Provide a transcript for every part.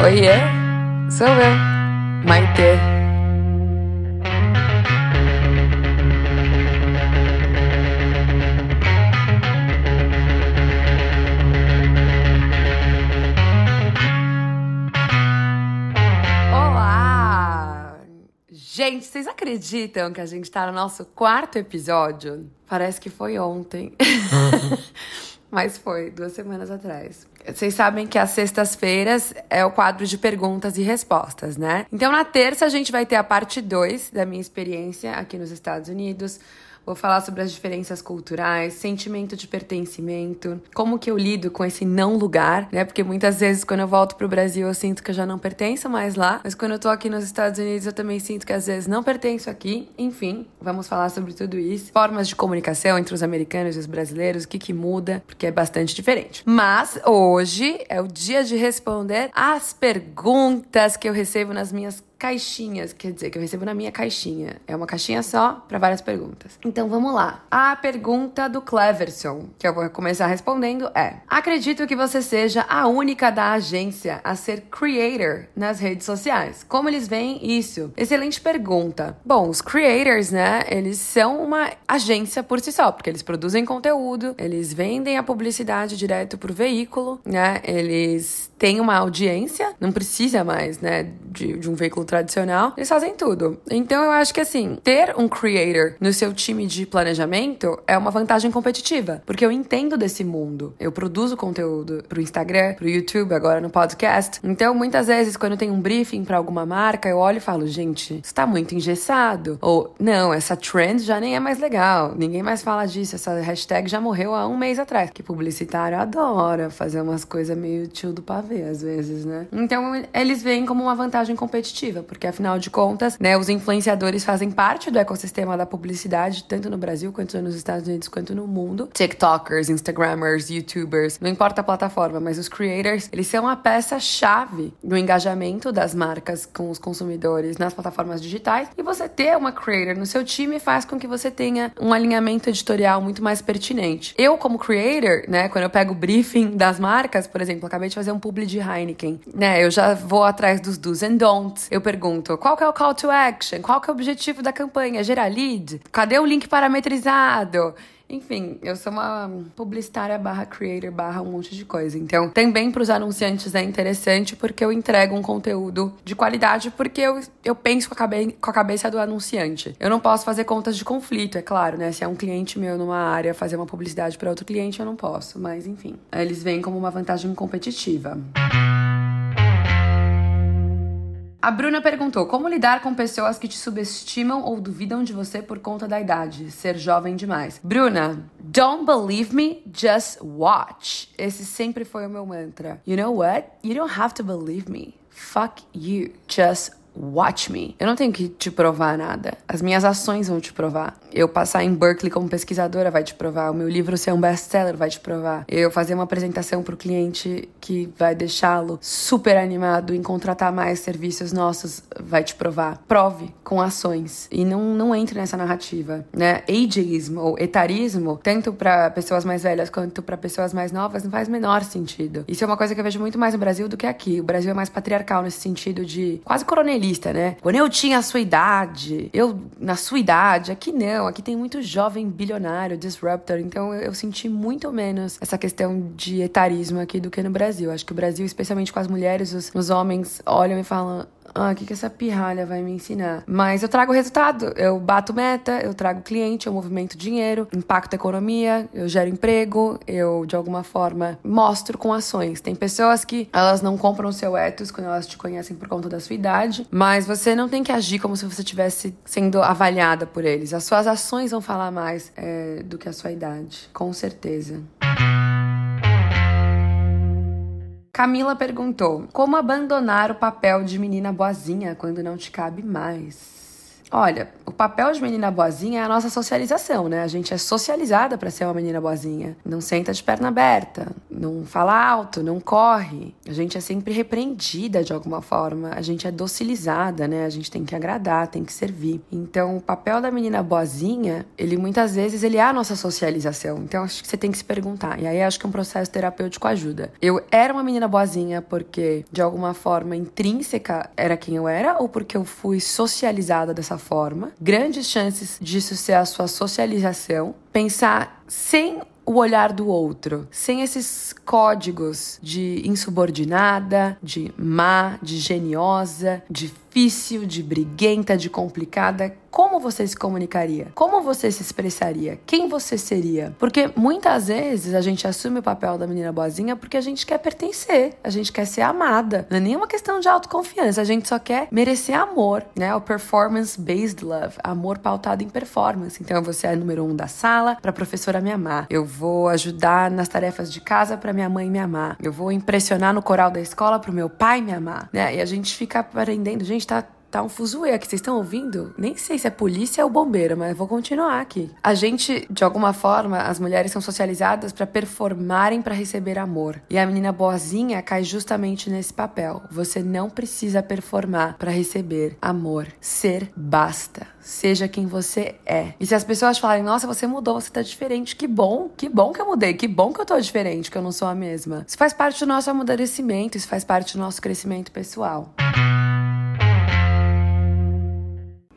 Oiê, sou eu, Maite. Olá! Gente, vocês acreditam que a gente tá no nosso quarto episódio? Parece que foi ontem. Mas foi, duas semanas atrás. Vocês sabem que às sextas-feiras é o quadro de perguntas e respostas, né? Então, na terça, a gente vai ter a parte 2 da minha experiência aqui nos Estados Unidos. Vou falar sobre as diferenças culturais, sentimento de pertencimento, como que eu lido com esse não lugar, né? Porque muitas vezes quando eu volto pro Brasil eu sinto que eu já não pertenço mais lá, mas quando eu tô aqui nos Estados Unidos eu também sinto que às vezes não pertenço aqui. Enfim, vamos falar sobre tudo isso. Formas de comunicação entre os americanos e os brasileiros, o que que muda, porque é bastante diferente. Mas hoje é o dia de responder as perguntas que eu recebo nas minhas caixinhas, quer dizer, que eu recebo na minha caixinha. É uma caixinha só para várias perguntas. Então vamos lá. A pergunta do Cleverson, que eu vou começar respondendo é: Acredito que você seja a única da agência a ser creator nas redes sociais. Como eles veem isso? Excelente pergunta. Bom, os creators, né, eles são uma agência por si só, porque eles produzem conteúdo, eles vendem a publicidade direto pro veículo, né? Eles têm uma audiência, não precisa mais, né, de, de um veículo tradicional, eles fazem tudo. Então eu acho que assim, ter um creator no seu time de planejamento é uma vantagem competitiva, porque eu entendo desse mundo. Eu produzo conteúdo pro Instagram, pro YouTube, agora no podcast. Então muitas vezes quando tem um briefing para alguma marca, eu olho e falo, gente, isso tá muito engessado. Ou, não, essa trend já nem é mais legal. Ninguém mais fala disso. Essa hashtag já morreu há um mês atrás. Que publicitário adora fazer umas coisas meio tio do pavê, às vezes, né? Então eles veem como uma vantagem competitiva porque afinal de contas, né, os influenciadores fazem parte do ecossistema da publicidade, tanto no Brasil quanto nos Estados Unidos quanto no mundo. TikTokers, Instagrammers, YouTubers, não importa a plataforma, mas os creators, eles são a peça-chave do engajamento das marcas com os consumidores nas plataformas digitais. E você ter uma creator no seu time faz com que você tenha um alinhamento editorial muito mais pertinente. Eu, como creator, né, quando eu pego o briefing das marcas, por exemplo, acabei de fazer um publi de Heineken, né, eu já vou atrás dos do's and don'ts. Eu pergunto, qual que é o call to action? Qual que é o objetivo da campanha? Gerar lead? Cadê o link parametrizado? Enfim, eu sou uma publicitária barra creator barra um monte de coisa. Então, também para os anunciantes é interessante porque eu entrego um conteúdo de qualidade porque eu, eu penso com a, cabe, com a cabeça do anunciante. Eu não posso fazer contas de conflito, é claro, né? Se é um cliente meu numa área fazer uma publicidade para outro cliente, eu não posso. Mas, enfim, eles veem como uma vantagem competitiva. A Bruna perguntou: como lidar com pessoas que te subestimam ou duvidam de você por conta da idade, ser jovem demais? Bruna, don't believe me, just watch. Esse sempre foi o meu mantra. You know what? You don't have to believe me. Fuck you. Just Watch me. Eu não tenho que te provar nada. As minhas ações vão te provar. Eu passar em Berkeley como pesquisadora vai te provar. O meu livro ser um best-seller vai te provar. Eu fazer uma apresentação para o cliente que vai deixá-lo super animado em contratar mais serviços nossos vai te provar. Prove com ações e não, não entre nessa narrativa, né? Ageismo ou etarismo, tanto para pessoas mais velhas quanto para pessoas mais novas, não faz menor sentido. Isso é uma coisa que eu vejo muito mais no Brasil do que aqui. O Brasil é mais patriarcal nesse sentido de quase coronelista né? Quando eu tinha a sua idade, eu na sua idade, aqui não, aqui tem muito jovem bilionário, disruptor, então eu, eu senti muito menos essa questão de etarismo aqui do que no Brasil. Acho que o Brasil, especialmente com as mulheres, os, os homens olham e falam: ah, o que, que essa pirralha vai me ensinar? Mas eu trago resultado, eu bato meta, eu trago cliente, eu movimento dinheiro, impacto a economia, eu gero emprego, eu de alguma forma mostro com ações. Tem pessoas que elas não compram o seu ethos quando elas te conhecem por conta da sua idade, mas você não tem que agir como se você estivesse sendo avaliada por eles. As suas ações vão falar mais é, do que a sua idade, com certeza. Camila perguntou: Como abandonar o papel de menina boazinha quando não te cabe mais? Olha, o papel de menina boazinha é a nossa socialização, né? A gente é socializada para ser uma menina boazinha. Não senta de perna aberta, não fala alto, não corre. A gente é sempre repreendida de alguma forma. A gente é docilizada, né? A gente tem que agradar, tem que servir. Então, o papel da menina boazinha, ele muitas vezes ele é a nossa socialização. Então, acho que você tem que se perguntar. E aí acho que um processo terapêutico ajuda. Eu era uma menina boazinha porque de alguma forma intrínseca era quem eu era ou porque eu fui socializada dessa forma? Grandes chances disso ser a sua socialização. Pensar sem o olhar do outro, sem esses códigos de insubordinada, de má, de geniosa, de difícil, de briguenta, de complicada, como você se comunicaria? Como você se expressaria? Quem você seria? Porque muitas vezes a gente assume o papel da menina boazinha porque a gente quer pertencer, a gente quer ser amada. Não é nenhuma questão de autoconfiança, a gente só quer merecer amor, né? O performance-based love, amor pautado em performance. Então você é número um da sala para a professora me amar. Eu vou ajudar nas tarefas de casa para minha mãe me amar. Eu vou impressionar no coral da escola para o meu pai me amar, né? E a gente fica aprendendo, gente, tá Tá um fuzuê aqui, vocês estão ouvindo? Nem sei se é polícia ou bombeiro, mas vou continuar aqui. A gente, de alguma forma, as mulheres são socializadas para performarem para receber amor. E a menina boazinha cai justamente nesse papel. Você não precisa performar para receber amor. Ser basta. Seja quem você é. E se as pessoas falarem, nossa, você mudou, você tá diferente, que bom, que bom que eu mudei, que bom que eu tô diferente, que eu não sou a mesma. Isso faz parte do nosso amadurecimento, isso faz parte do nosso crescimento pessoal.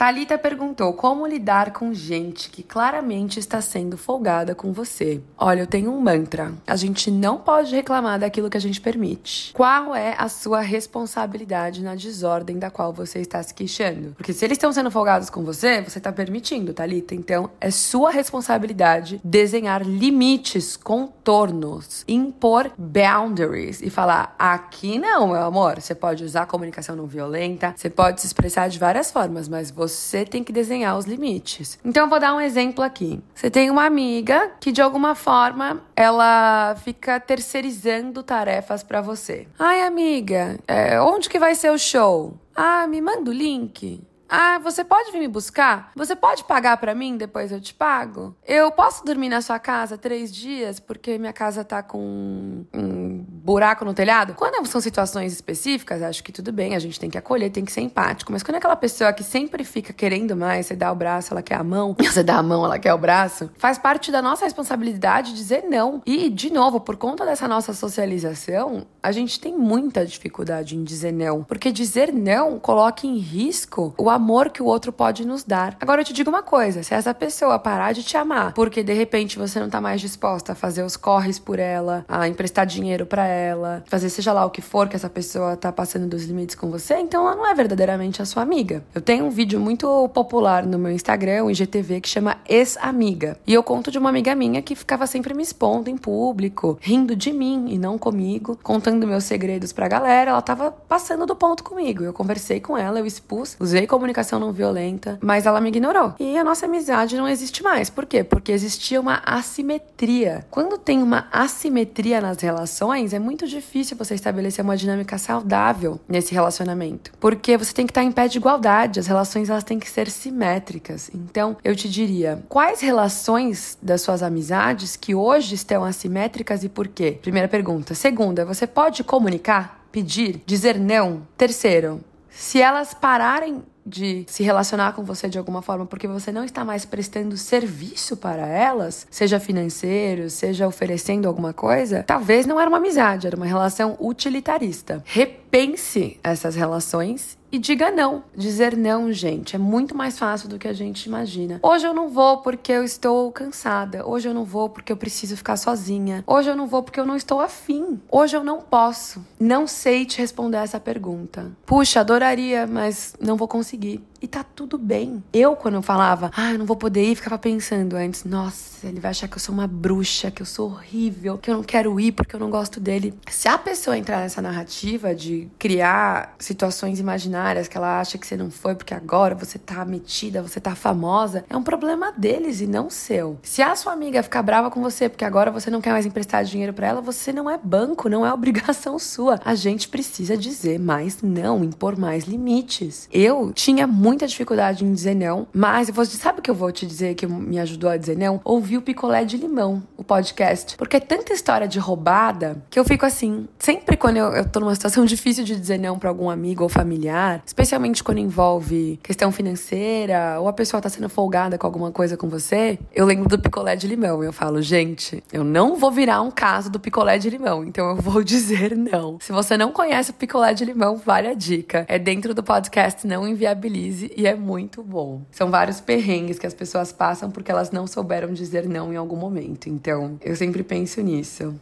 Talita perguntou como lidar com gente que claramente está sendo folgada com você. Olha, eu tenho um mantra. A gente não pode reclamar daquilo que a gente permite. Qual é a sua responsabilidade na desordem da qual você está se queixando? Porque se eles estão sendo folgados com você, você está permitindo, Talita. Então, é sua responsabilidade desenhar limites, contornos, impor boundaries e falar: aqui não, meu amor. Você pode usar comunicação não violenta, você pode se expressar de várias formas, mas você você tem que desenhar os limites. Então vou dar um exemplo aqui. Você tem uma amiga que de alguma forma ela fica terceirizando tarefas para você. Ai, amiga, é, onde que vai ser o show? Ah, me manda o link. Ah, você pode vir me buscar? Você pode pagar para mim, depois eu te pago? Eu posso dormir na sua casa três dias porque minha casa tá com um buraco no telhado? Quando são situações específicas, acho que tudo bem, a gente tem que acolher, tem que ser empático. Mas quando é aquela pessoa que sempre fica querendo mais, você dá o braço, ela quer a mão, você dá a mão, ela quer o braço, faz parte da nossa responsabilidade dizer não. E, de novo, por conta dessa nossa socialização, a gente tem muita dificuldade em dizer não. Porque dizer não coloca em risco o amor amor que o outro pode nos dar. Agora eu te digo uma coisa: se essa pessoa parar de te amar porque de repente você não tá mais disposta a fazer os corres por ela, a emprestar dinheiro para ela, fazer seja lá o que for que essa pessoa tá passando dos limites com você, então ela não é verdadeiramente a sua amiga. Eu tenho um vídeo muito popular no meu Instagram, o IGTV, que chama Ex-Amiga. E eu conto de uma amiga minha que ficava sempre me expondo em público, rindo de mim e não comigo, contando meus segredos pra galera. Ela tava passando do ponto comigo. Eu conversei com ela, eu expus, usei comunicação comunicação não violenta, mas ela me ignorou. E a nossa amizade não existe mais. Por quê? Porque existia uma assimetria. Quando tem uma assimetria nas relações, é muito difícil você estabelecer uma dinâmica saudável nesse relacionamento. Porque você tem que estar em pé de igualdade, as relações elas têm que ser simétricas. Então, eu te diria, quais relações das suas amizades que hoje estão assimétricas e por quê? Primeira pergunta. Segunda, você pode comunicar? Pedir, dizer não. Terceiro, se elas pararem de se relacionar com você de alguma forma porque você não está mais prestando serviço para elas, seja financeiro, seja oferecendo alguma coisa, talvez não era uma amizade, era uma relação utilitarista. Repense essas relações e diga não. Dizer não, gente, é muito mais fácil do que a gente imagina. Hoje eu não vou porque eu estou cansada. Hoje eu não vou porque eu preciso ficar sozinha. Hoje eu não vou porque eu não estou afim. Hoje eu não posso. Não sei te responder essa pergunta. Puxa, adoraria, mas não vou conseguir. E tá tudo bem. Eu, quando eu falava, ah, eu não vou poder ir, ficava pensando antes, nossa, ele vai achar que eu sou uma bruxa, que eu sou horrível, que eu não quero ir porque eu não gosto dele. Se a pessoa entrar nessa narrativa de criar situações imaginárias que ela acha que você não foi porque agora você tá metida, você tá famosa, é um problema deles e não seu. Se a sua amiga ficar brava com você porque agora você não quer mais emprestar dinheiro para ela, você não é banco, não é obrigação sua. A gente precisa dizer mais não, impor mais limites. Eu tinha muito muita dificuldade em dizer não, mas eu vou, sabe o que eu vou te dizer que me ajudou a dizer não? Ouvir o Picolé de Limão, o podcast. Porque é tanta história de roubada que eu fico assim, sempre quando eu, eu tô numa situação difícil de dizer não para algum amigo ou familiar, especialmente quando envolve questão financeira ou a pessoa tá sendo folgada com alguma coisa com você, eu lembro do picolé de limão. Eu falo, gente, eu não vou virar um caso do picolé de limão, então eu vou dizer não. Se você não conhece o picolé de limão, vale a dica. É dentro do podcast Não Inviabilize e é muito bom. São vários perrengues que as pessoas passam porque elas não souberam dizer não em algum momento. Então, eu sempre penso nisso.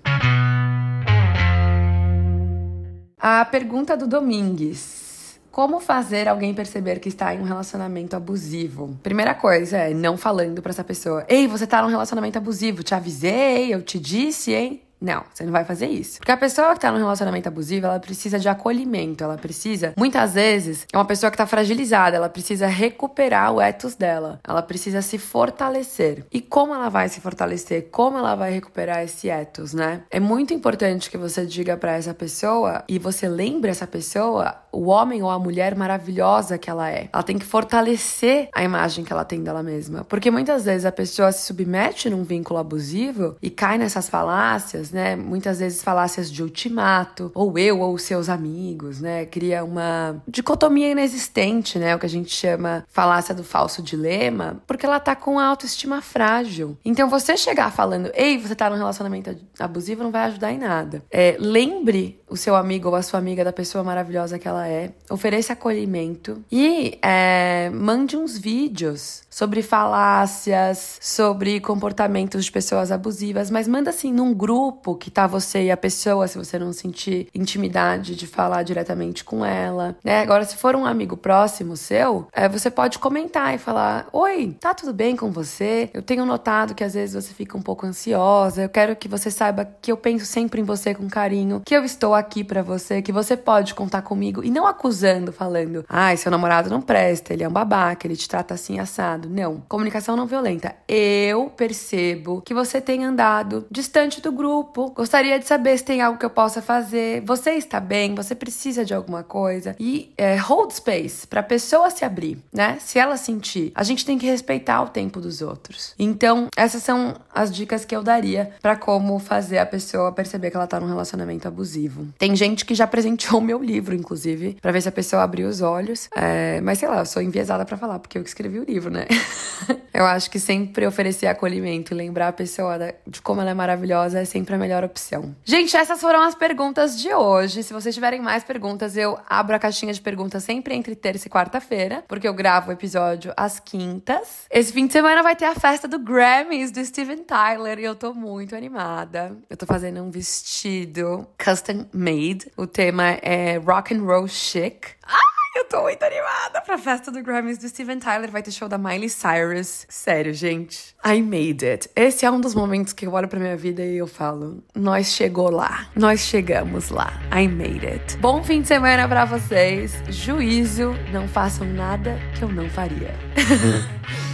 A pergunta do Domingues. Como fazer alguém perceber que está em um relacionamento abusivo? Primeira coisa é não falando para essa pessoa: "Ei, você tá num relacionamento abusivo, te avisei, eu te disse, hein?" Não, você não vai fazer isso. Porque a pessoa que tá num relacionamento abusivo, ela precisa de acolhimento, ela precisa, muitas vezes, é uma pessoa que tá fragilizada, ela precisa recuperar o ethos dela, ela precisa se fortalecer. E como ela vai se fortalecer? Como ela vai recuperar esse ethos, né? É muito importante que você diga para essa pessoa e você lembre essa pessoa o homem ou a mulher maravilhosa que ela é. Ela tem que fortalecer a imagem que ela tem dela mesma. Porque muitas vezes a pessoa se submete num vínculo abusivo e cai nessas falácias, né? Muitas vezes falácias de ultimato, ou eu ou seus amigos, né? Cria uma dicotomia inexistente, né? O que a gente chama falácia do falso dilema, porque ela tá com a autoestima frágil. Então você chegar falando, ei, você tá num relacionamento abusivo, não vai ajudar em nada. É, lembre o seu amigo ou a sua amiga da pessoa maravilhosa que ela é, ofereça acolhimento e é, mande uns vídeos sobre falácias, sobre comportamentos de pessoas abusivas, mas manda assim num grupo que tá você e a pessoa, se você não sentir intimidade de falar diretamente com ela, né? Agora, se for um amigo próximo seu, é, você pode comentar e falar: Oi, tá tudo bem com você? Eu tenho notado que às vezes você fica um pouco ansiosa. Eu quero que você saiba que eu penso sempre em você com carinho, que eu estou aqui para você, que você pode contar comigo e não acusando, falando: ai, seu namorado não presta, ele é um babaca, ele te trata assim assado. Não. Comunicação não violenta. Eu percebo que você tem andado distante do grupo. Gostaria de saber se tem algo que eu possa fazer. Você está bem? Você precisa de alguma coisa? E é, hold space pra pessoa se abrir, né? Se ela sentir. A gente tem que respeitar o tempo dos outros. Então, essas são as dicas que eu daria para como fazer a pessoa perceber que ela tá num relacionamento abusivo. Tem gente que já presenteou meu livro, inclusive inclusive, para ver se a pessoa abriu os olhos. É, mas sei lá, eu sou enviesada para falar, porque eu que escrevi o livro, né? eu acho que sempre oferecer acolhimento e lembrar a pessoa de como ela é maravilhosa é sempre a melhor opção. Gente, essas foram as perguntas de hoje. Se vocês tiverem mais perguntas, eu abro a caixinha de perguntas sempre entre terça e quarta-feira, porque eu gravo o episódio às quintas. Esse fim de semana vai ter a festa do Grammys do Steven Tyler e eu tô muito animada. Eu tô fazendo um vestido custom made. O tema é rock and roll chic. Ai, eu tô muito animada pra festa do Grammys do Steven Tyler. Vai ter show da Miley Cyrus. Sério, gente. I made it. Esse é um dos momentos que eu olho pra minha vida e eu falo: nós chegou lá. Nós chegamos lá. I made it. Bom fim de semana pra vocês. Juízo. Não façam nada que eu não faria.